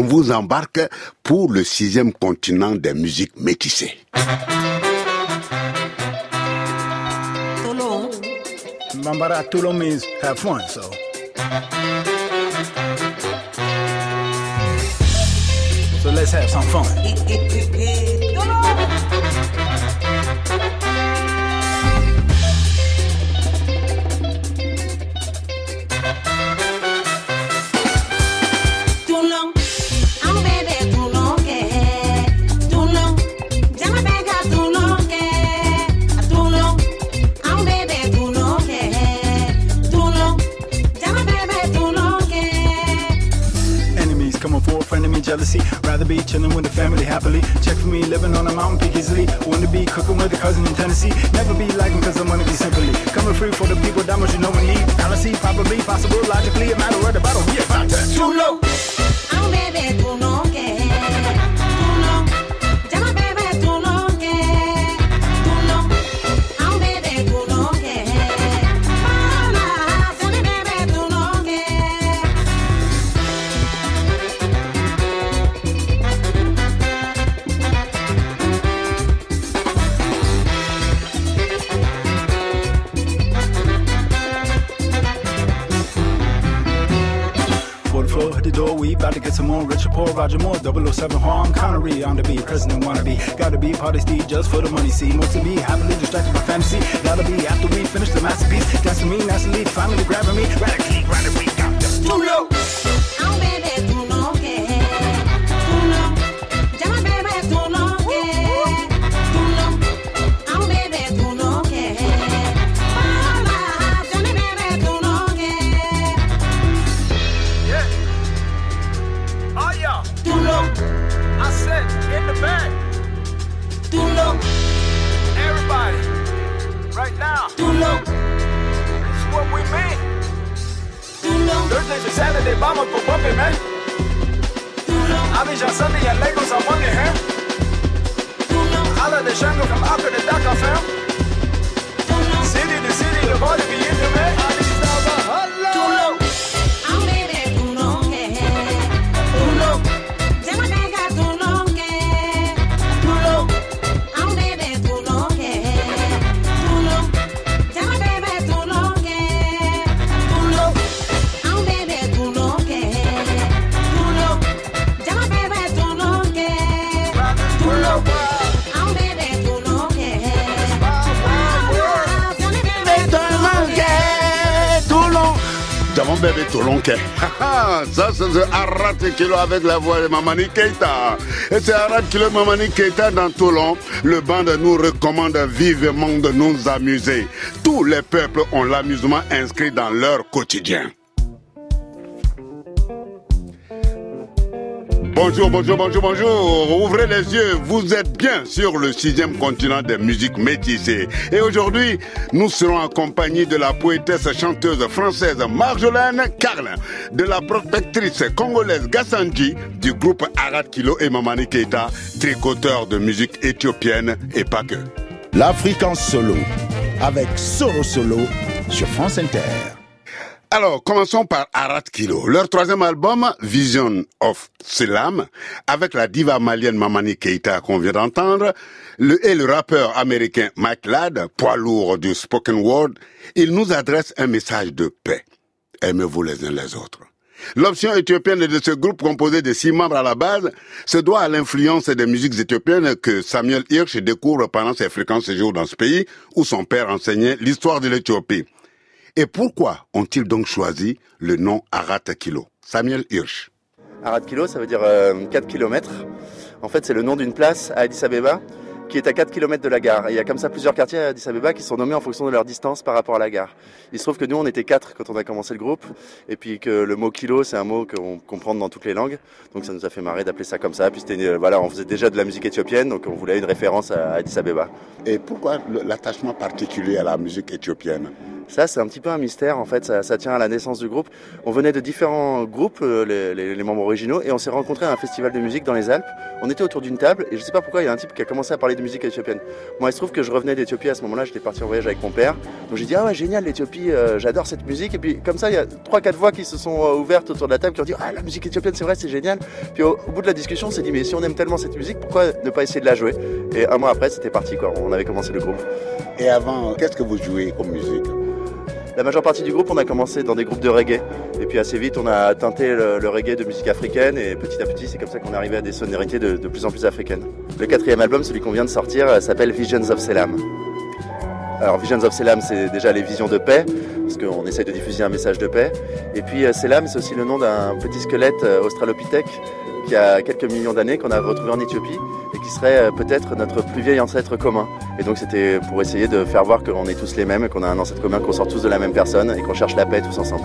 on vous embarque pour le sixième continent des musiques métissées. Bambara Tulo means have fun, so. So let's have some fun. Jealousy. Rather be chilling with the family happily. Check for me, living on a mountain peak easily. Want to be cooking with a cousin in Tennessee. Never be lagging cause I wanna be simply. Coming free for the people, that much you know we need. Fallacy, probably, possible, logically, a matter of the battle. We about to too low. I'm baby get. Richard Paul, Roger Moore, 007 Harm Connery on the beat. President wanna be, gotta be party Steve just for the money. See, most of me happily distracted by fantasy. Gotta be after we finish the masterpiece. That's me, that's lead, finally grabbing me. Radically, radically, avec la voix de Mamani Keita. Et c'est Arat Kilo Mamani Keita dans Toulon. Le band nous recommande vivement de nous amuser. Tous les peuples ont l'amusement inscrit dans leur quotidien. Bonjour, bonjour, bonjour, bonjour. Ouvrez les yeux. Vous êtes bien sur le sixième continent des musiques métissées. Et aujourd'hui, nous serons accompagnés de la poétesse chanteuse française Marjolaine Carlin, de la protectrice congolaise Gassanji, du groupe Arad Kilo et Mamani Keita, tricoteur de musique éthiopienne et pas que. L'Afrique en solo, avec Solo Solo sur France Inter. Alors, commençons par Arat Kilo. Leur troisième album, Vision of Selam, avec la diva malienne Mamani Keita qu'on vient d'entendre, le, et le rappeur américain Mike Ladd, poids lourd du spoken word, il nous adresse un message de paix. Aimez-vous les uns les autres. L'option éthiopienne de ce groupe composé de six membres à la base se doit à l'influence des musiques éthiopiennes que Samuel Hirsch découvre pendant ses fréquents séjours dans ce pays où son père enseignait l'histoire de l'Éthiopie. Et pourquoi ont-ils donc choisi le nom Arat Kilo Samuel Hirsch. Arad Kilo, ça veut dire euh, 4 km. En fait, c'est le nom d'une place à Addis Abeba qui est à 4 km de la gare. Et il y a comme ça plusieurs quartiers à Addis Abeba qui sont nommés en fonction de leur distance par rapport à la gare. Il se trouve que nous, on était 4 quand on a commencé le groupe. Et puis que le mot kilo, c'est un mot qu'on comprend dans toutes les langues. Donc ça nous a fait marrer d'appeler ça comme ça. Puis c'était, euh, voilà, on faisait déjà de la musique éthiopienne, donc on voulait une référence à Addis Abeba. Et pourquoi l'attachement particulier à la musique éthiopienne? Ça, c'est un petit peu un mystère, en fait, ça, tient à la naissance du groupe. On venait de différents groupes, euh, les, membres originaux, et on s'est rencontrés à un festival de musique dans les Alpes. On était autour d'une table, et je sais pas pourquoi, il y a un type qui a commencé à parler de musique éthiopienne. Moi, il se trouve que je revenais d'Éthiopie à ce moment-là, j'étais parti en voyage avec mon père. Donc j'ai dit, ah ouais, génial, l'Éthiopie, euh, j'adore cette musique. Et puis, comme ça, il y a trois, quatre voix qui se sont euh, ouvertes autour de la table, qui ont dit, ah, la musique éthiopienne, c'est vrai, c'est génial. Puis au, au bout de la discussion, on s'est dit, mais si on aime tellement cette musique, pourquoi ne pas essayer de la jouer? Et un mois après, c'était parti, quoi. On avait commencé le groupe. Et avant, qu'est-ce que vous jouez comme musique? La majeure partie du groupe, on a commencé dans des groupes de reggae. Et puis assez vite, on a teinté le, reggae de musique africaine. Et petit à petit, c'est comme ça qu'on est arrivé à des sonorités de, de plus en plus africaines. Le quatrième album, celui qu'on vient de sortir, euh, s'appelle Visions of Selam. Alors Visions of Selam, c'est déjà les visions de paix, parce qu'on essaye de diffuser un message de paix. Et puis euh, Selam, c'est aussi le nom d'un petit squelette euh, australopithèque qui a quelques millions d'années, qu'on a retrouvé en Éthiopie, et qui serait euh, peut-être notre plus vieil ancêtre commun. Et donc c'était pour essayer de faire voir qu'on est tous les mêmes, qu'on a un ancêtre commun, qu'on sort tous de la même personne, et qu'on cherche la paix tous ensemble.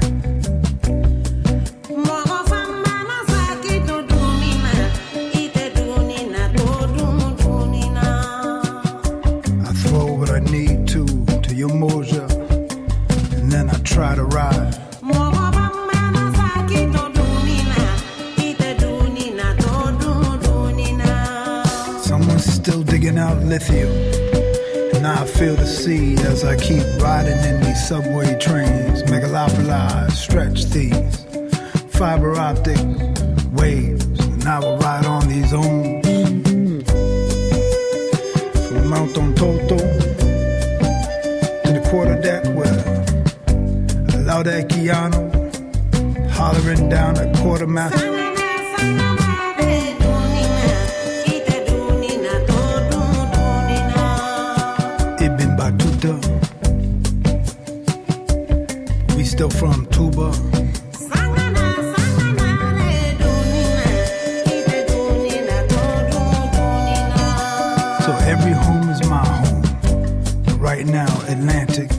Seed as I keep riding in these subway trains. Megalopolize, stretch these fiber optic waves. And I will ride on these ohms. From Mount Toto to the quarter deck where Laudekiano hollering down a quartermaster. Sangana From Tuba. So every home is my home. Right now, Atlantic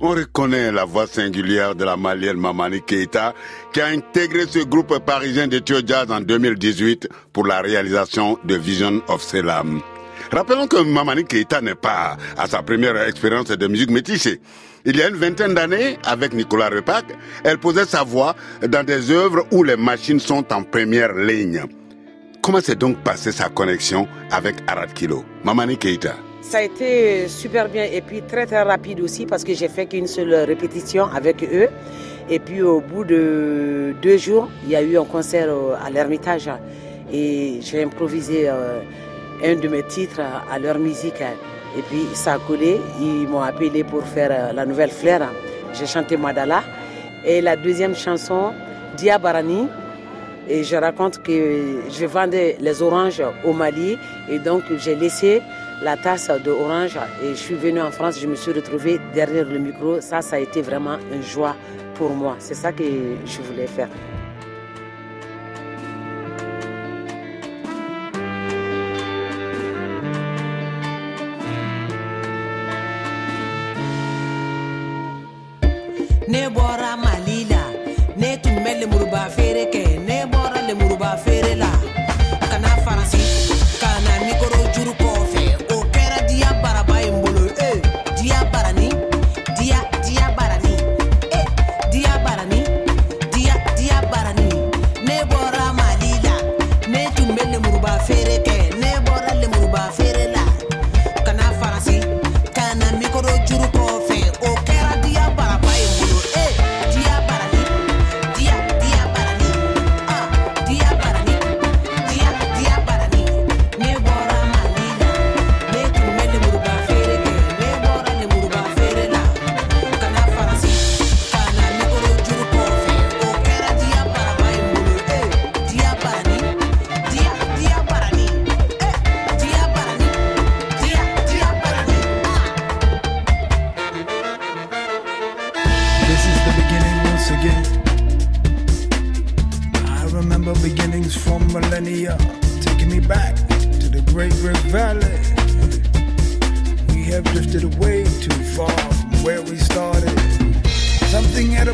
on reconnaît la voix singulière de la malienne Mamani Keita qui a intégré ce groupe parisien de Tio Jazz en 2018 pour la réalisation de Vision of Selam. Rappelons que Mamani Keita n'est pas à sa première expérience de musique métissée. Il y a une vingtaine d'années, avec Nicolas Repac, elle posait sa voix dans des œuvres où les machines sont en première ligne. Comment s'est donc passée sa connexion avec Arad Kilo Mamani Keita Ça a été super bien et puis très très rapide aussi parce que j'ai fait qu'une seule répétition avec eux. Et puis au bout de deux jours, il y a eu un concert à l'Ermitage et j'ai improvisé euh, un de mes titres à leur musique. Et puis ça a collé, ils m'ont appelé pour faire euh, la nouvelle fleur. J'ai chanté Madala. Et la deuxième chanson, Diabarani, et je raconte que je vendais les oranges au Mali et donc j'ai laissé la tasse d'orange et je suis venu en France, je me suis retrouvé derrière le micro. Ça, ça a été vraiment une joie pour moi. C'est ça que je voulais faire.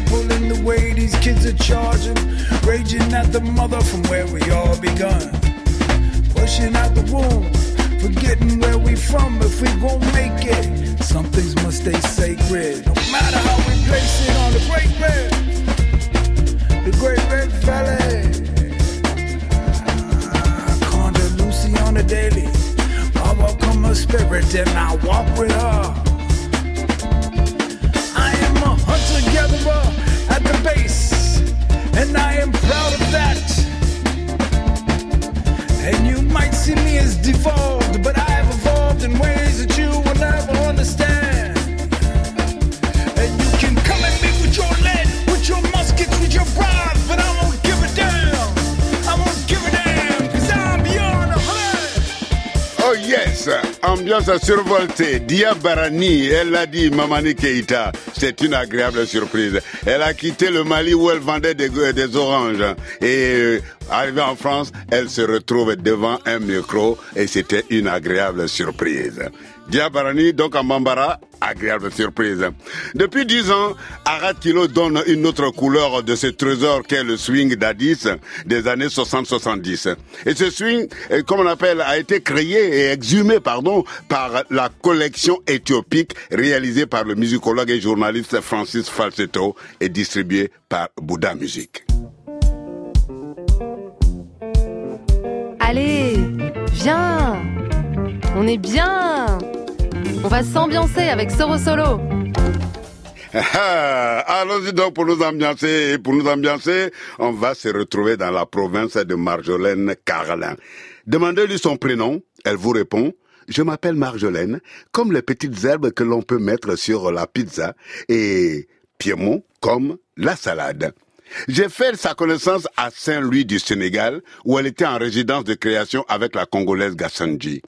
Pull in the way these kids are charging, raging at the mother from where we all begun. Pushing out the womb, forgetting where we from if we gon' make it. Some things must stay sacred, no matter how we place it on the Great Red, the Great Red Valley. Conjure Lucy on the daily. I welcome her spirit and I walk with her. At the base, and I am proud of that. And you might see me as devolved, but I have evolved in ways that you will never understand. Ambiance survoltée. Dia Barani, elle l'a dit, Mamani Keita, c'est une agréable surprise. Elle a quitté le Mali où elle vendait des, des oranges. Et euh, arrivée en France, elle se retrouve devant un micro et c'était une agréable surprise. Dia Barani, donc en Bambara, agréable surprise. Depuis dix ans, Arad Kilo donne une autre couleur de ce trésor qu'est le swing d'Addis des années 60-70. Et ce swing, euh, comme on appelle, a été créé et exhumé, pardon, par la collection éthiopique réalisée par le musicologue et journaliste Francis Falsetto et distribuée par Bouddha Music. Allez, viens On est bien On va s'ambiancer avec Soro Solo Ah, Allons-y donc pour nous ambiancer. Pour nous ambiancer, on va se retrouver dans la province de Marjolaine Carlin. Demandez-lui son prénom, elle vous répond. Je m'appelle Marjolaine, comme les petites herbes que l'on peut mettre sur la pizza, et Piémont comme la salade. J'ai fait sa connaissance à Saint-Louis du Sénégal, où elle était en résidence de création avec la Congolaise Gassanji.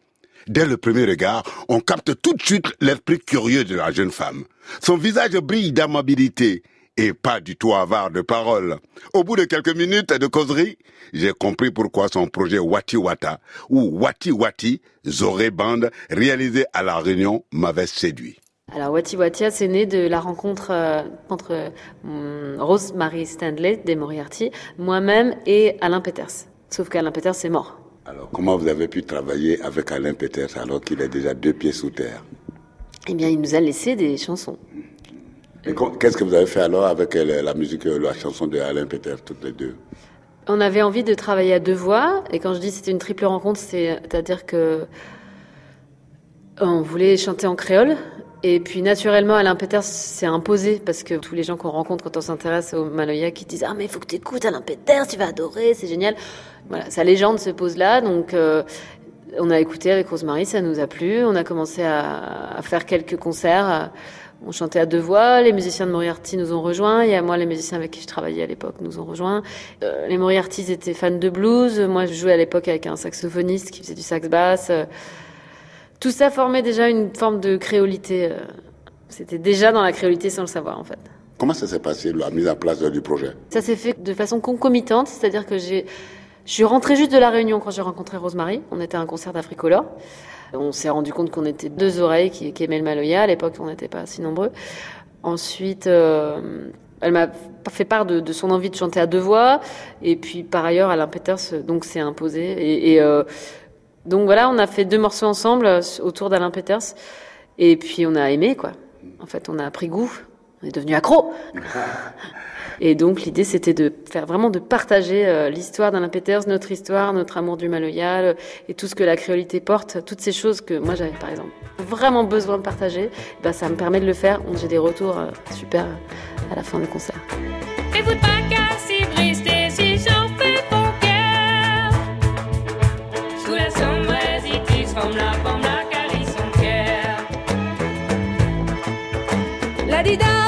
Dès le premier regard, on capte tout de suite l'esprit curieux de la jeune femme. Son visage brille d'amabilité et pas du tout avare de paroles. Au bout de quelques minutes de causerie, j'ai compris pourquoi son projet Wati Wata ou Wati Wati, Zoré Band, réalisé à La Réunion, m'avait séduit. Alors Wati Watia, c'est né de la rencontre euh, entre hum, Rose Marie Stanley des Moriarty, moi-même et Alain Peters. Sauf qu'Alain Peters est mort. Alors, comment vous avez pu travailler avec Alain Peters alors qu'il est déjà deux pieds sous terre Eh bien, il nous a laissé des chansons. Et Qu'est-ce que vous avez fait alors avec euh, la musique, euh, la chanson de Alain Peters, toutes les deux? On avait envie de travailler à deux voix, et quand je dis c'était une triple rencontre, c'est- c'est-à-dire que on voulait chanter en créole, et puis naturellement Alain Peters s'est imposé, parce que tous les gens qu'on rencontre quand on s'intéresse au Maloya qui disent Ah mais il faut que tu écoutes Alain Peters, tu vas adorer, c'est génial. Voilà, sa légende se pose là, donc euh, on a écouté avec Rosemary, ça nous a plu, on a commencé à, faire quelques concerts. on chantait à deux voix, les musiciens de Moriarty nous ont rejoints, il y a moi les musiciens avec qui je travaillais à l'époque nous ont rejoints. Euh, les Moriartys étaient fans de blues, moi je jouais à l'époque avec un saxophoniste qui faisait du sax basse. Tout ça formait déjà une forme de créolité. euh, C'était déjà dans la créolité sans le savoir en fait. Comment ça s'est passé, la mise en place du projet? Ça s'est fait de façon concomitante, c'est-à-dire que j'ai, je suis rentrée juste de la Réunion quand j'ai rencontré Rosemary. On était à un concert d'Africolor. On s'est rendu compte qu'on était deux oreilles qui, qui aimaient le Maloya. À l'époque, on n'était pas si nombreux. Ensuite, euh, elle m'a fait part de, de son envie de chanter à deux voix. Et puis, par ailleurs, Alain Peters donc s'est imposé. Et, et, euh, donc voilà, on a fait deux morceaux ensemble euh, autour d'Alain Peters. Et puis, on a aimé, quoi. En fait, on a pris goût. On est devenu accro. Et donc l'idée c'était de faire vraiment de partager euh, l'histoire d'Alain Peters, notre histoire, notre amour du Maloya le- et tout ce que la créolité porte, toutes ces choses que moi j'avais par exemple vraiment besoin de partager. Ben, ça me permet de le faire. Donc, J'ai des retours euh, super à la fin du concert. La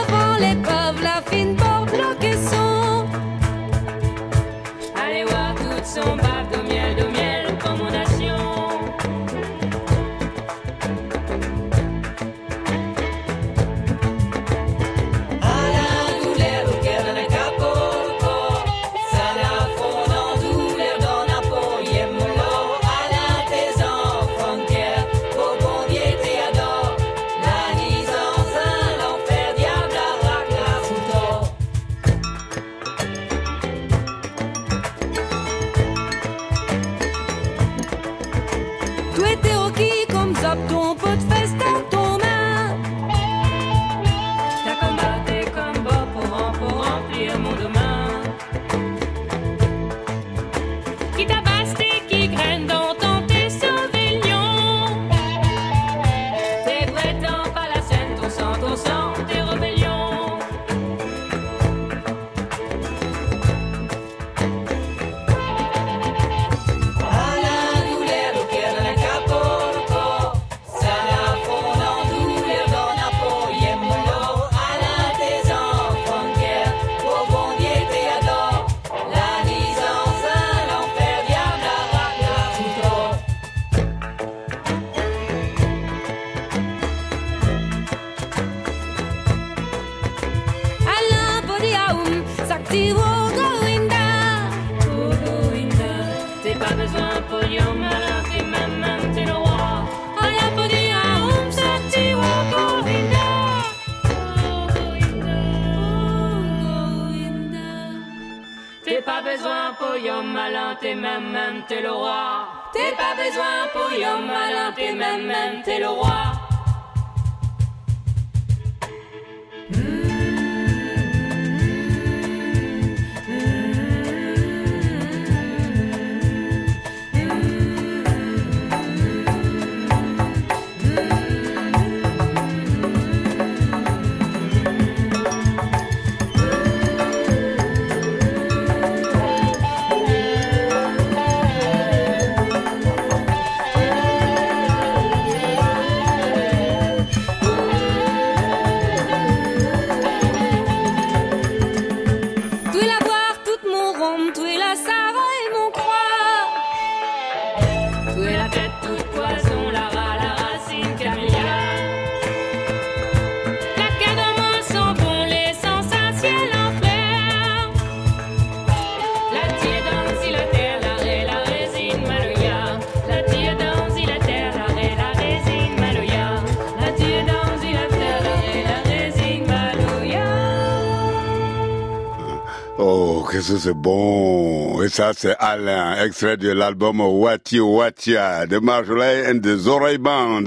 c'est bon. Et ça, c'est Alain, extrait de l'album Wati Watia de Marjolaine the Oreilles Band.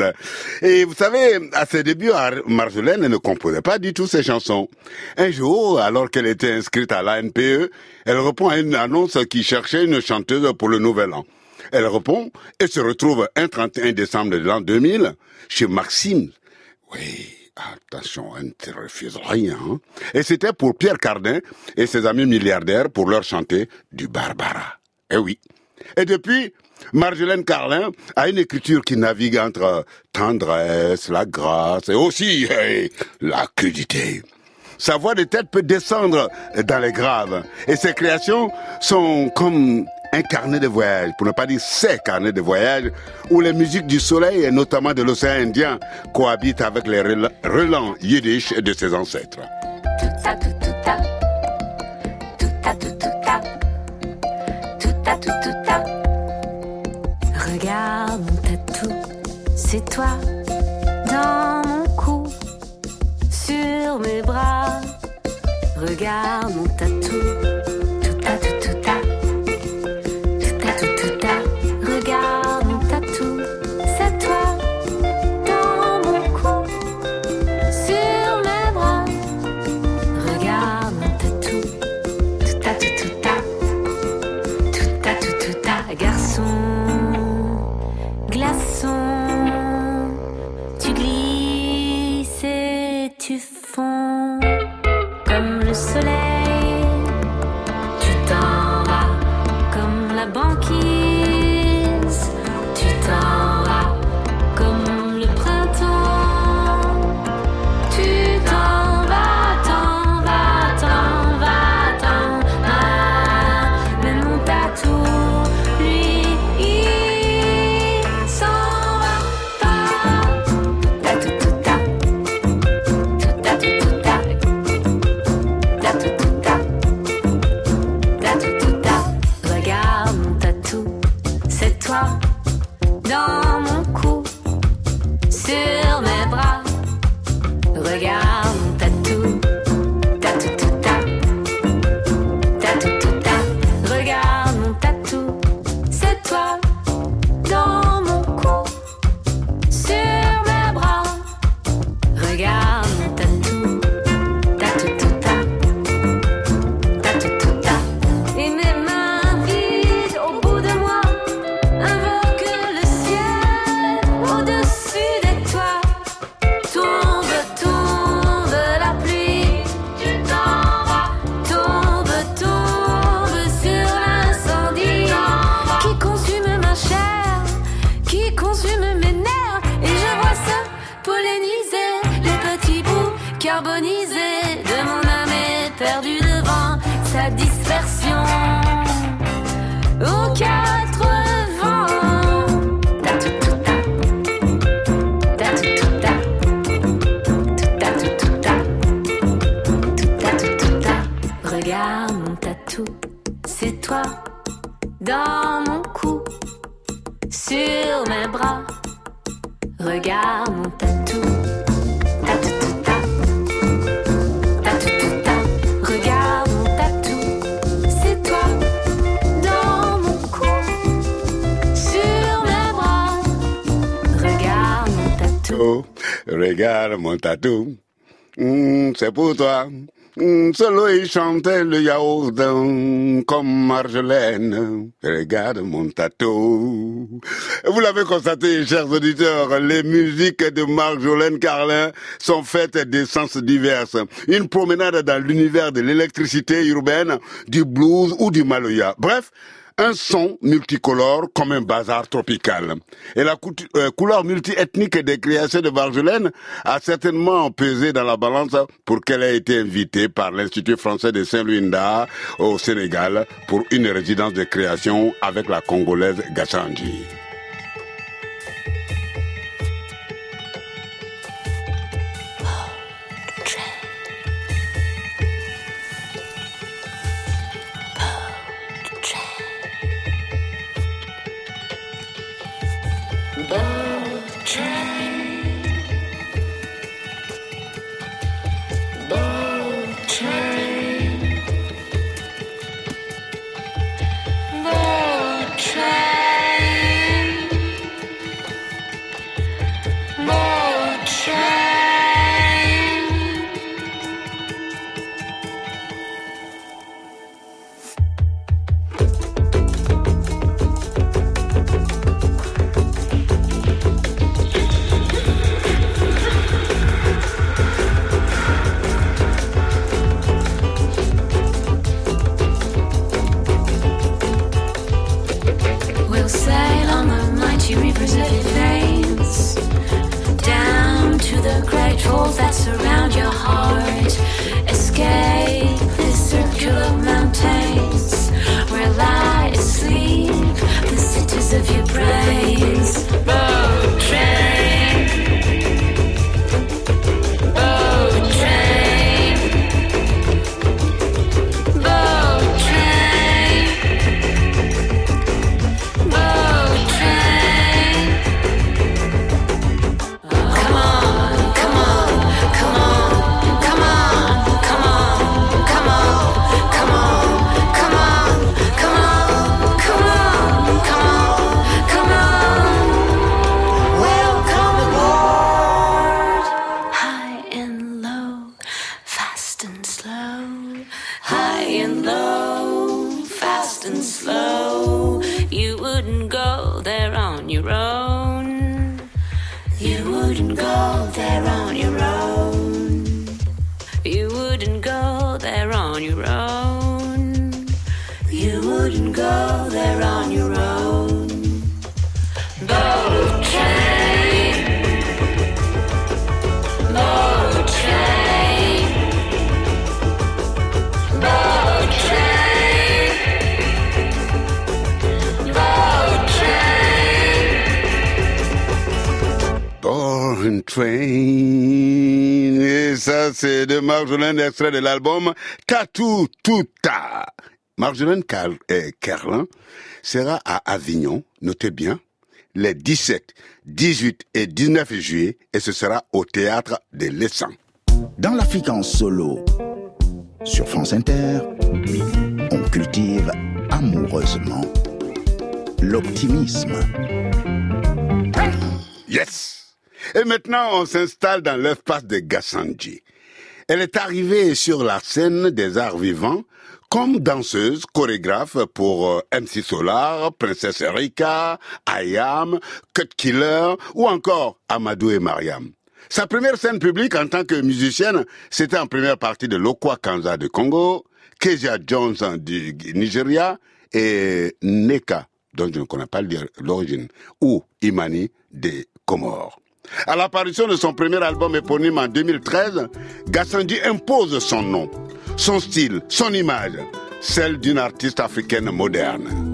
Et vous savez, à ses débuts, Marjolaine ne composait pas du tout ses chansons. Un jour, alors qu'elle était inscrite à l'ANPE, elle répond à une annonce qui cherchait une chanteuse pour le nouvel an. Elle répond et se retrouve un 31 décembre de l'an 2000 chez Maxime. Oui, attention, elle ne refuse rien. hein. Et c'était pour Pierre Cardin et ses amis milliardaires pour leur chanter du Barbara. Eh oui. Et depuis, Marjolaine Carlin a une écriture qui navigue entre tendresse, la grâce et aussi la crudité. Sa voix de tête peut descendre dans les graves. Et ses créations sont comme un carnet de voyage, pour ne pas dire ses carnets de voyage, où les musiques du soleil et notamment de l'océan Indien cohabitent avec les relents yiddish de ses ancêtres. Regarde mon tatou, c'est toi dans mon cou, sur mes bras. Regarde mon tatou. C'est pour toi. Solo il chantait le yaourt comme Marjolaine. Regarde mon tatou. Vous l'avez constaté, chers auditeurs, les musiques de Marjolaine Carlin sont faites d'essences diverses. Une promenade dans l'univers de l'électricité urbaine, du blues ou du maloya. Bref, un son multicolore comme un bazar tropical. Et la coutu- euh, couleur multiethnique des créations de Marjolaine a certainement pesé dans la balance pour qu'elle ait été invitée par l'Institut français de Saint-Louis-Nda au Sénégal pour une résidence de création avec la Congolaise Gassanji. Marjolaine, extrait de l'album Tatou Tuta. Marjolaine Car- euh, Kerlin sera à Avignon, notez bien, les 17, 18 et 19 juillet, et ce sera au théâtre de l'Essan. Dans l'Afrique en solo, sur France Inter, on cultive amoureusement l'optimisme. Yes! Et maintenant, on s'installe dans l'espace de Gassanji. Elle est arrivée sur la scène des arts vivants comme danseuse, chorégraphe pour euh, MC Solar, Princesse Erika, Ayam, Cut Killer ou encore Amadou et Mariam. Sa première scène publique en tant que musicienne, c'était en première partie de Lokwa Kanza de Congo, Kezia Jones du Nigeria et Neka, dont je ne connais pas l'origine, ou Imani des Comores. À l'apparition de son premier album éponyme en 2013, Gassandi impose son nom, son style, son image, celle d'une artiste africaine moderne.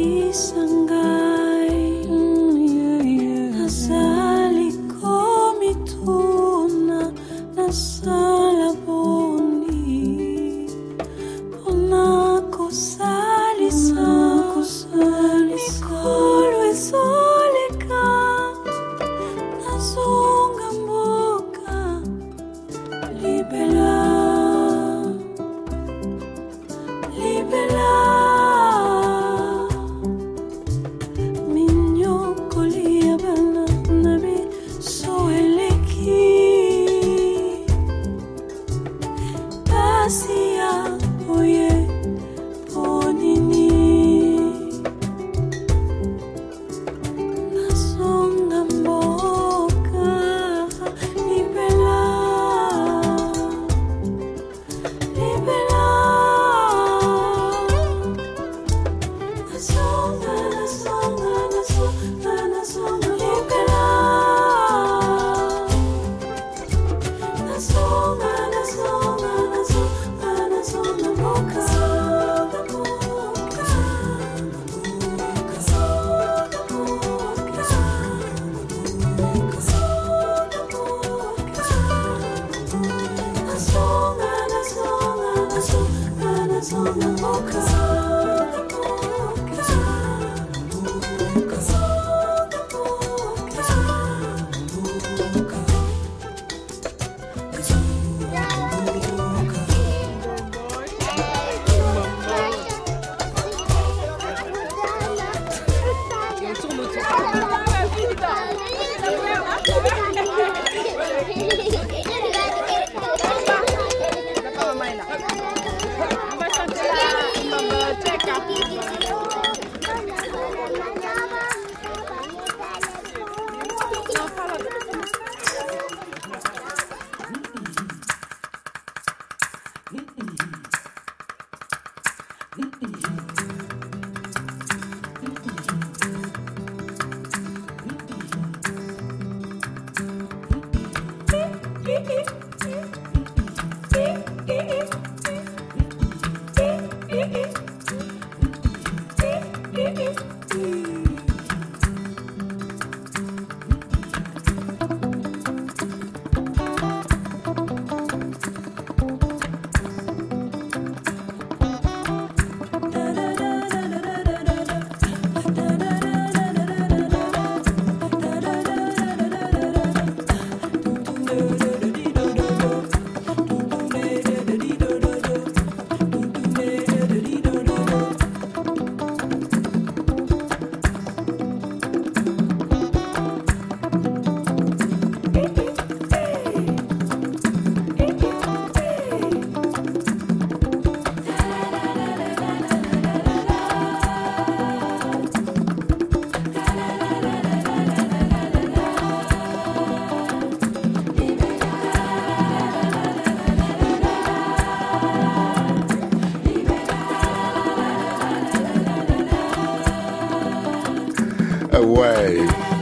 isang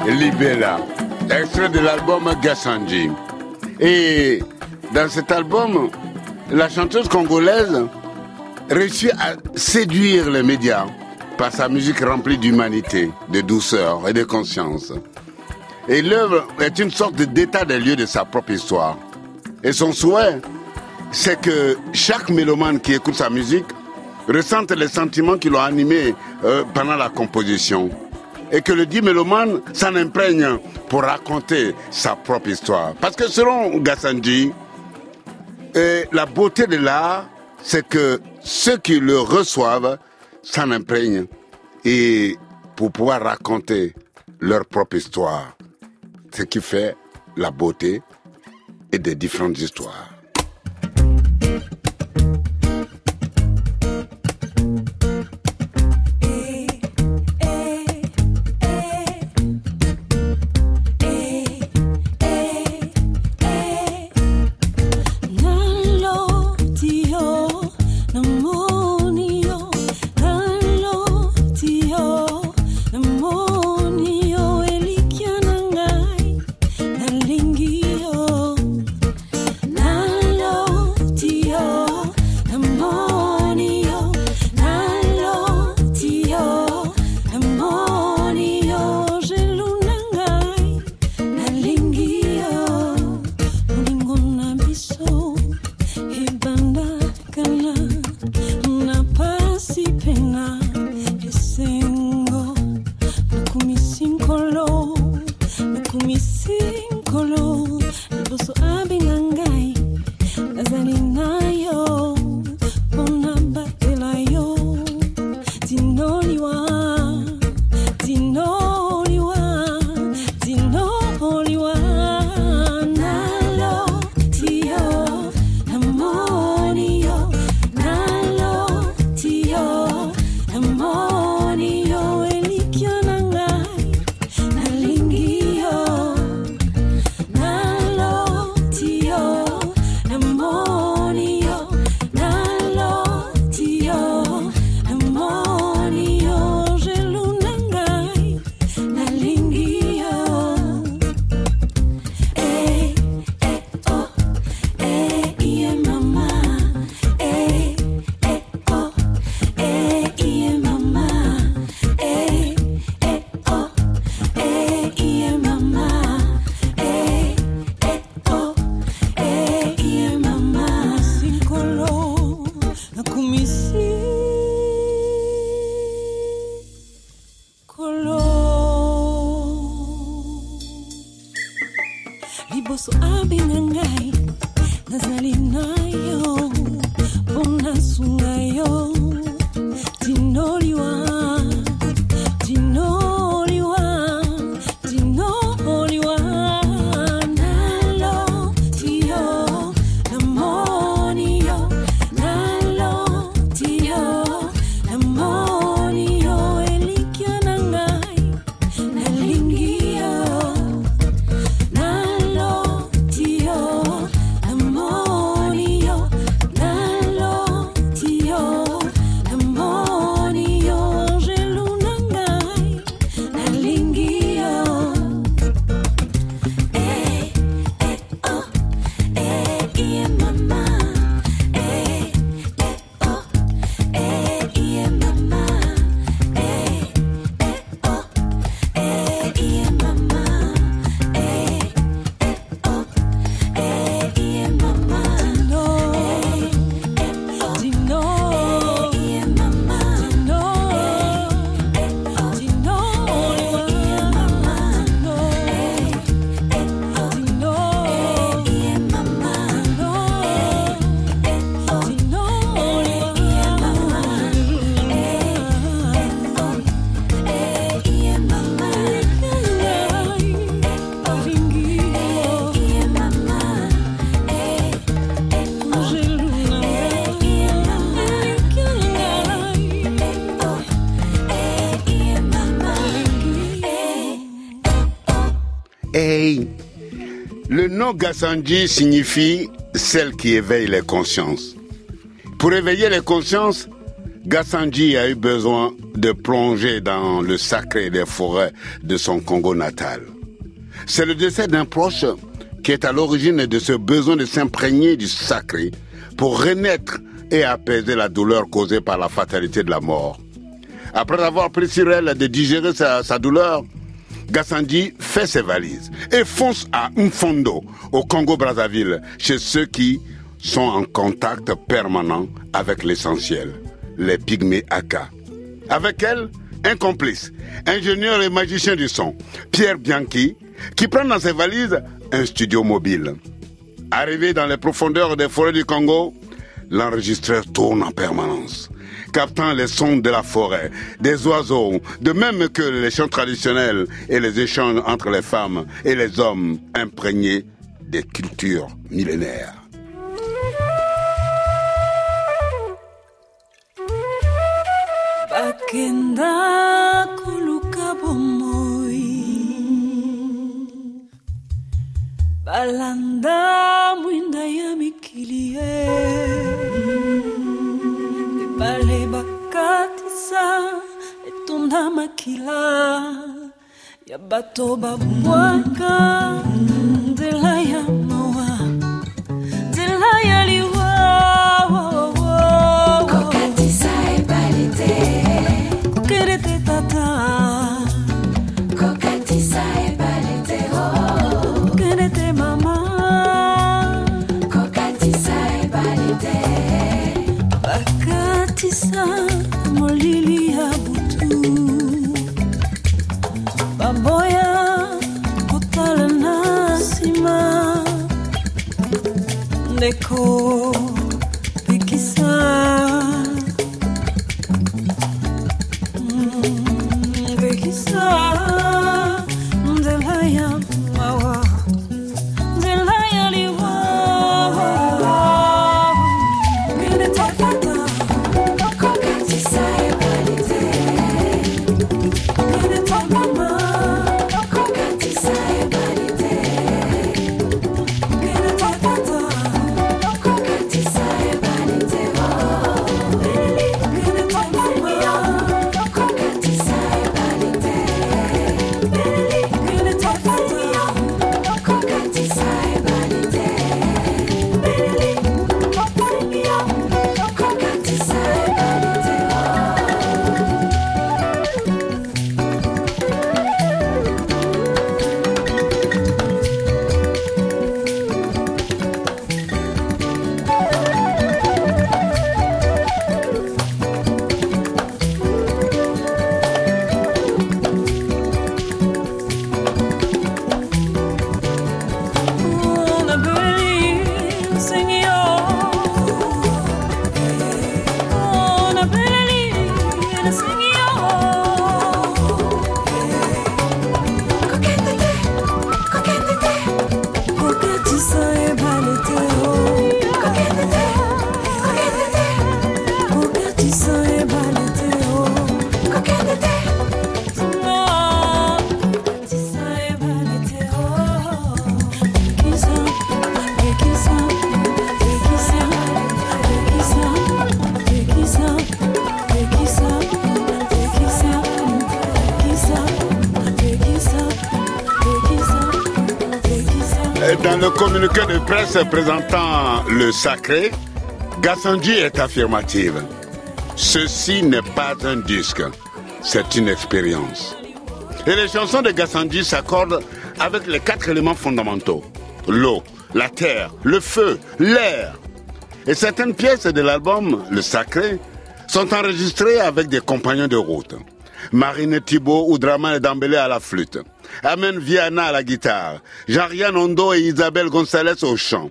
Libella, extrait de l'album Gassanji. Et dans cet album, la chanteuse congolaise réussit à séduire les médias par sa musique remplie d'humanité, de douceur et de conscience. Et l'œuvre est une sorte d'état des lieux de sa propre histoire. Et son souhait, c'est que chaque mélomane qui écoute sa musique ressente les sentiments qui l'ont animé euh, pendant la composition. Et que le dit mélomane s'en imprègne pour raconter sa propre histoire. Parce que selon Gassanji, la beauté de l'art, c'est que ceux qui le reçoivent s'en imprègnent et pour pouvoir raconter leur propre histoire. Ce qui fait la beauté et des différentes histoires. Nom Gassanji signifie celle qui éveille les consciences. Pour éveiller les consciences, Gassanji a eu besoin de plonger dans le sacré des forêts de son Congo natal. C'est le décès d'un proche qui est à l'origine de ce besoin de s'imprégner du sacré pour renaître et apaiser la douleur causée par la fatalité de la mort. Après avoir pris sur elle de digérer sa, sa douleur, Gassandi fait ses valises et fonce à Mfondo, au Congo-Brazzaville, chez ceux qui sont en contact permanent avec l'essentiel, les pygmées Aka. Avec elle, un complice, ingénieur et magicien du son, Pierre Bianchi, qui prend dans ses valises un studio mobile. Arrivé dans les profondeurs des forêts du Congo, l'enregistreur tourne en permanence, captant les sons de la forêt, des oiseaux, de même que les chants traditionnels et les échanges entre les femmes et les hommes imprégnés des cultures millénaires. balanda bakatisa etonda makila ya bato babwaka nzela presse présentant le sacré, Gassanji est affirmative. Ceci n'est pas un disque, c'est une expérience. Et les chansons de Gassanji s'accordent avec les quatre éléments fondamentaux. L'eau, la terre, le feu, l'air. Et certaines pièces de l'album, Le Sacré, sont enregistrées avec des compagnons de route. Marine Thibault ou Draman Dambélé à la flûte. Amen Viana à la guitare. Jean-Rian Ondo et Isabelle Gonzalez au chant.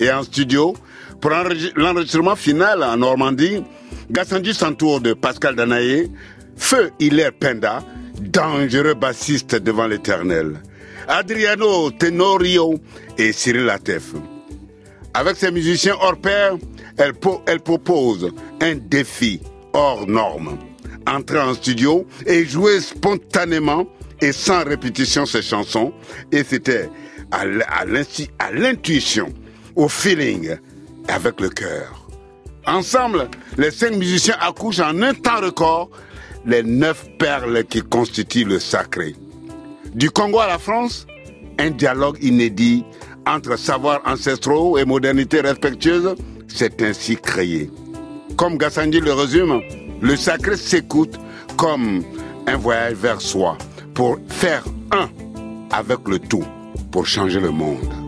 Et en studio, pour enregis- l'enregistrement final en Normandie, Gassanji s'entoure de Pascal Danaé, Feu Hilaire Penda, dangereux bassiste devant l'éternel, Adriano Tenorio et Cyril Atef. Avec ses musiciens hors pair, elle, elle propose un défi hors norme. Entrer en studio et jouer spontanément et sans répétition ces chansons. Et c'était à l'intuition, au feeling, avec le cœur. Ensemble, les cinq musiciens accouchent en un temps record les neuf perles qui constituent le sacré. Du Congo à la France, un dialogue inédit entre savoirs ancestraux et modernité respectueuse s'est ainsi créé. Comme Gassandi le résume, le sacré s'écoute comme un voyage vers soi pour faire un avec le tout, pour changer le monde.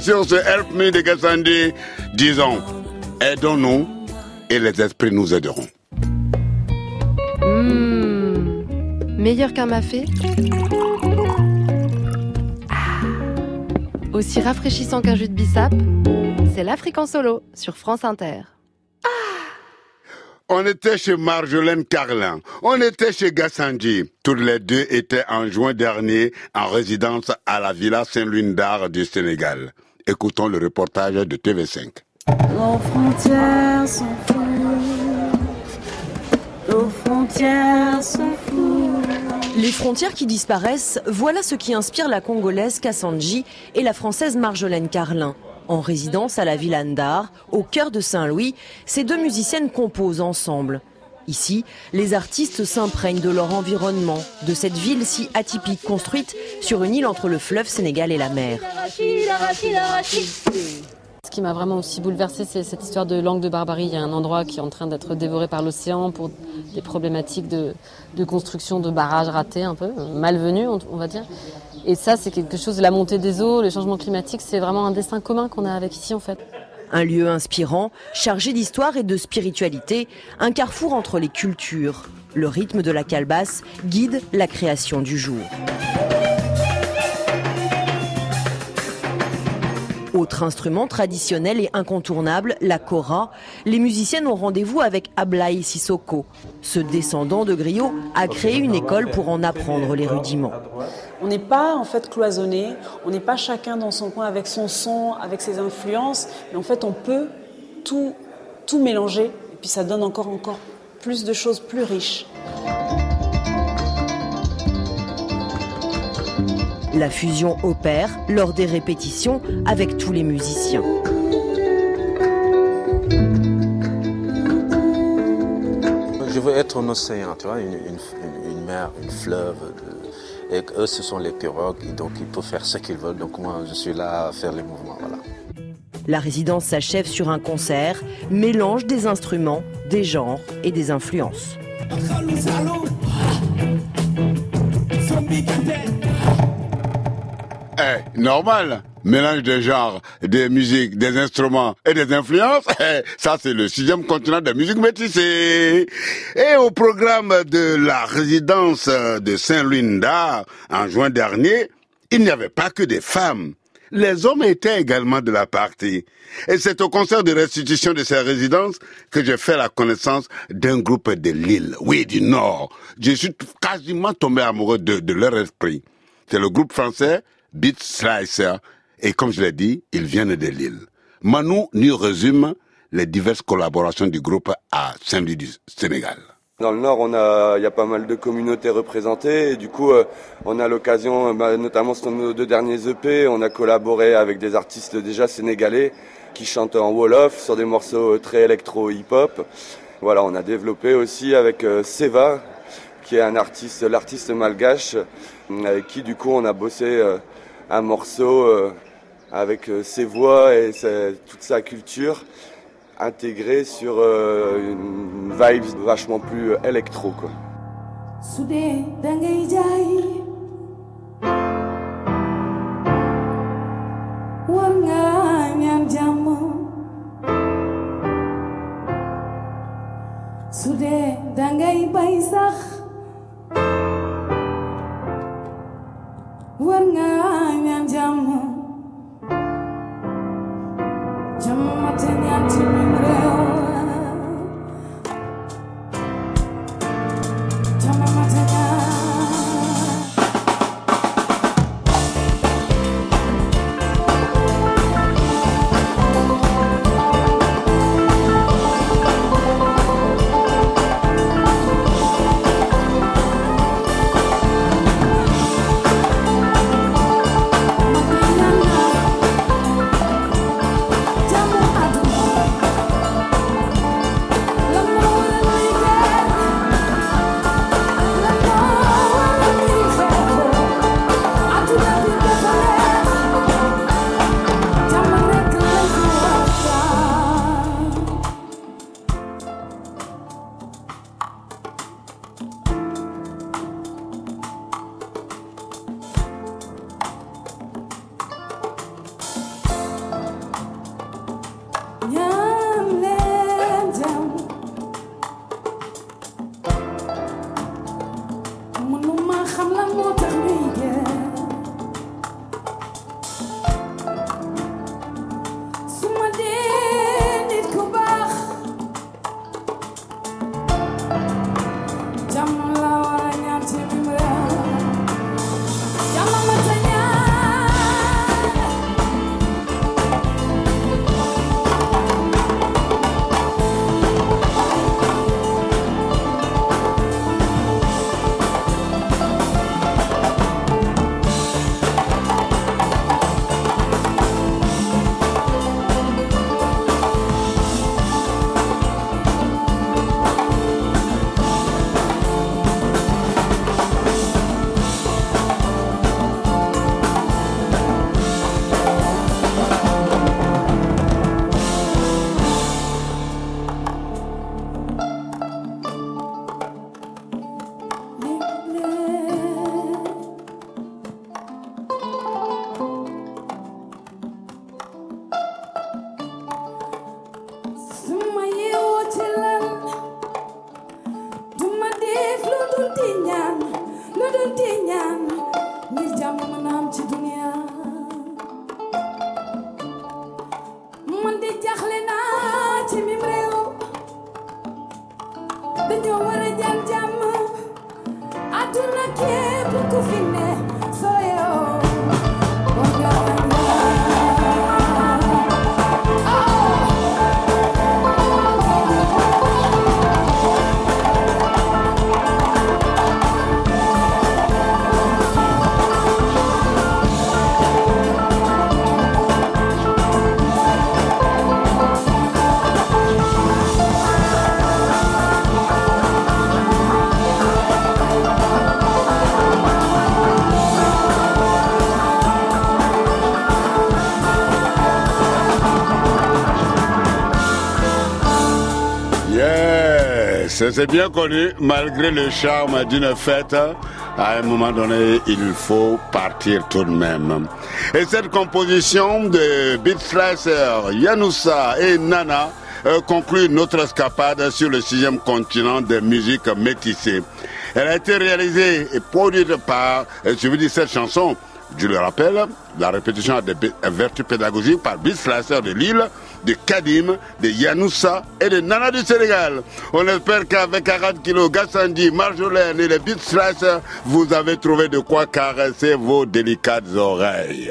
Ce help me de Gassandi, disons, aidons-nous et les esprits nous aideront. Mmh. Meilleur qu'un mafé Ah. Aussi rafraîchissant qu'un jus de bissap C'est l'Afrique en solo sur France Inter. On était chez Marjolaine Carlin, on était chez Gassandi. Tous les deux étaient en juin dernier en résidence à la Villa Saint-Louis d'Art du Sénégal. Écoutons le reportage de TV5. Nos frontières sont floues. Nos frontières sont floues. Les frontières qui disparaissent, voilà ce qui inspire la Congolaise Kassanji et la Française Marjolaine Carlin. En résidence à la Villa Ndar, au cœur de Saint-Louis, ces deux musiciennes composent ensemble. Ici, les artistes s'imprègnent de leur environnement, de cette ville si atypique construite sur une île entre le fleuve Sénégal et la mer. Ce qui m'a vraiment aussi bouleversée, c'est cette histoire de langue de barbarie. Il y a un endroit qui est en train d'être dévoré par l'océan pour des problématiques de, construction de barrages ratés, un peu, malvenus, on, on va dire. Et ça, c'est quelque chose, la montée des eaux, le changement climatique, c'est vraiment un destin commun qu'on a avec ici en fait. Un lieu inspirant, chargé d'histoire et de spiritualité, un carrefour entre les cultures. Le rythme de la calebasse guide la création du jour. Autre instrument traditionnel et incontournable, la kora. Les musiciennes ont rendez-vous avec Ablaï Sissoko. Ce descendant de griot a créé une école pour en apprendre les rudiments. On n'est pas en fait cloisonné, on n'est pas chacun dans son coin avec son son, avec ses influences, mais en fait on peut tout, tout mélanger et puis ça donne encore, encore plus de choses plus riches. La fusion opère lors des répétitions avec tous les musiciens. Je veux être un océan, tu vois, une, une- une mer, une fleuve. de- et eux, ce sont les pirogues, et donc ils peuvent faire ce qu'ils veulent. Donc moi, je suis là à faire les mouvements. Voilà. La résidence s'achève sur un concert, mélange des instruments, des genres et des influences. Eh, normal. Mélange des genres, des musiques, des instruments et des influences. Eh, ça, c'est le sixième continent de musique métissée. Et au programme de la résidence de Saint-Louis-d'Art, en juin dernier, il n'y avait pas que des femmes. Les hommes étaient également de la partie. Et c'est au concert de restitution de ces résidences que j'ai fait la connaissance d'un groupe de Lille, oui, du Nord. Je suis quasiment tombé amoureux de, de leur esprit. C'est le groupe français Beat Slicer. Et comme je l'ai dit, ils viennent de Lille. Manu nous résume les diverses collaborations du groupe à Saint-Louis du Sénégal. Dans le Nord, on a, il y a pas mal de communautés représentées. Du coup, euh, on a l'occasion, euh, bah, notamment sur nos deux derniers EP, on a collaboré avec des artistes déjà sénégalais qui chantent en Wolof sur des morceaux euh, très électro-hip-hop. Voilà, on a développé aussi avec Seva, qui est un artiste, l'artiste malgache, avec qui du coup on a bossé un morceau avec euh, ses voix et toute sa culture intégrée sur euh, une vibe vachement plus euh, électro quoi. bay sax war nga 姊妹。C'est bien connu, malgré le charme d'une fête, à un moment donné, il faut partir tout de même. Et cette composition de Beat Slicer, Yanoussa et Nana euh, conclut notre escapade sur le sixième continent de musique métissée. Elle a été réalisée et produite par, euh, je veux dire cette chanson, je le rappelle, la répétition a des vertus pédagogiques par Beat Slicer de Lille, de Kadim, de Yanoussa et de Nana du Sénégal. On espère qu'avec 40 kilos, Gassandi, Marjolaine et les Beat vous avez trouvé de quoi caresser vos délicates oreilles.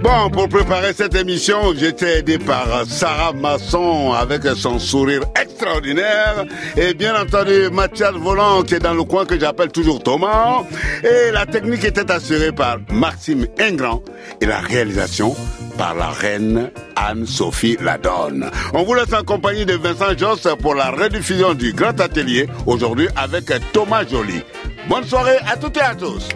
Bon, pour préparer cette émission, j'étais aidé par Sarah Masson avec son sourire extraordinaire et bien entendu Mathias Volant qui est dans le coin que j'appelle toujours Thomas et la technique était assurée par Maxime Ingrand et la réalisation par la reine Anne-Sophie Ladonne. On vous laisse en compagnie de Vincent Joss pour la rediffusion du Grand Atelier aujourd'hui avec Thomas Joly. Bonne soirée à toutes et à tous.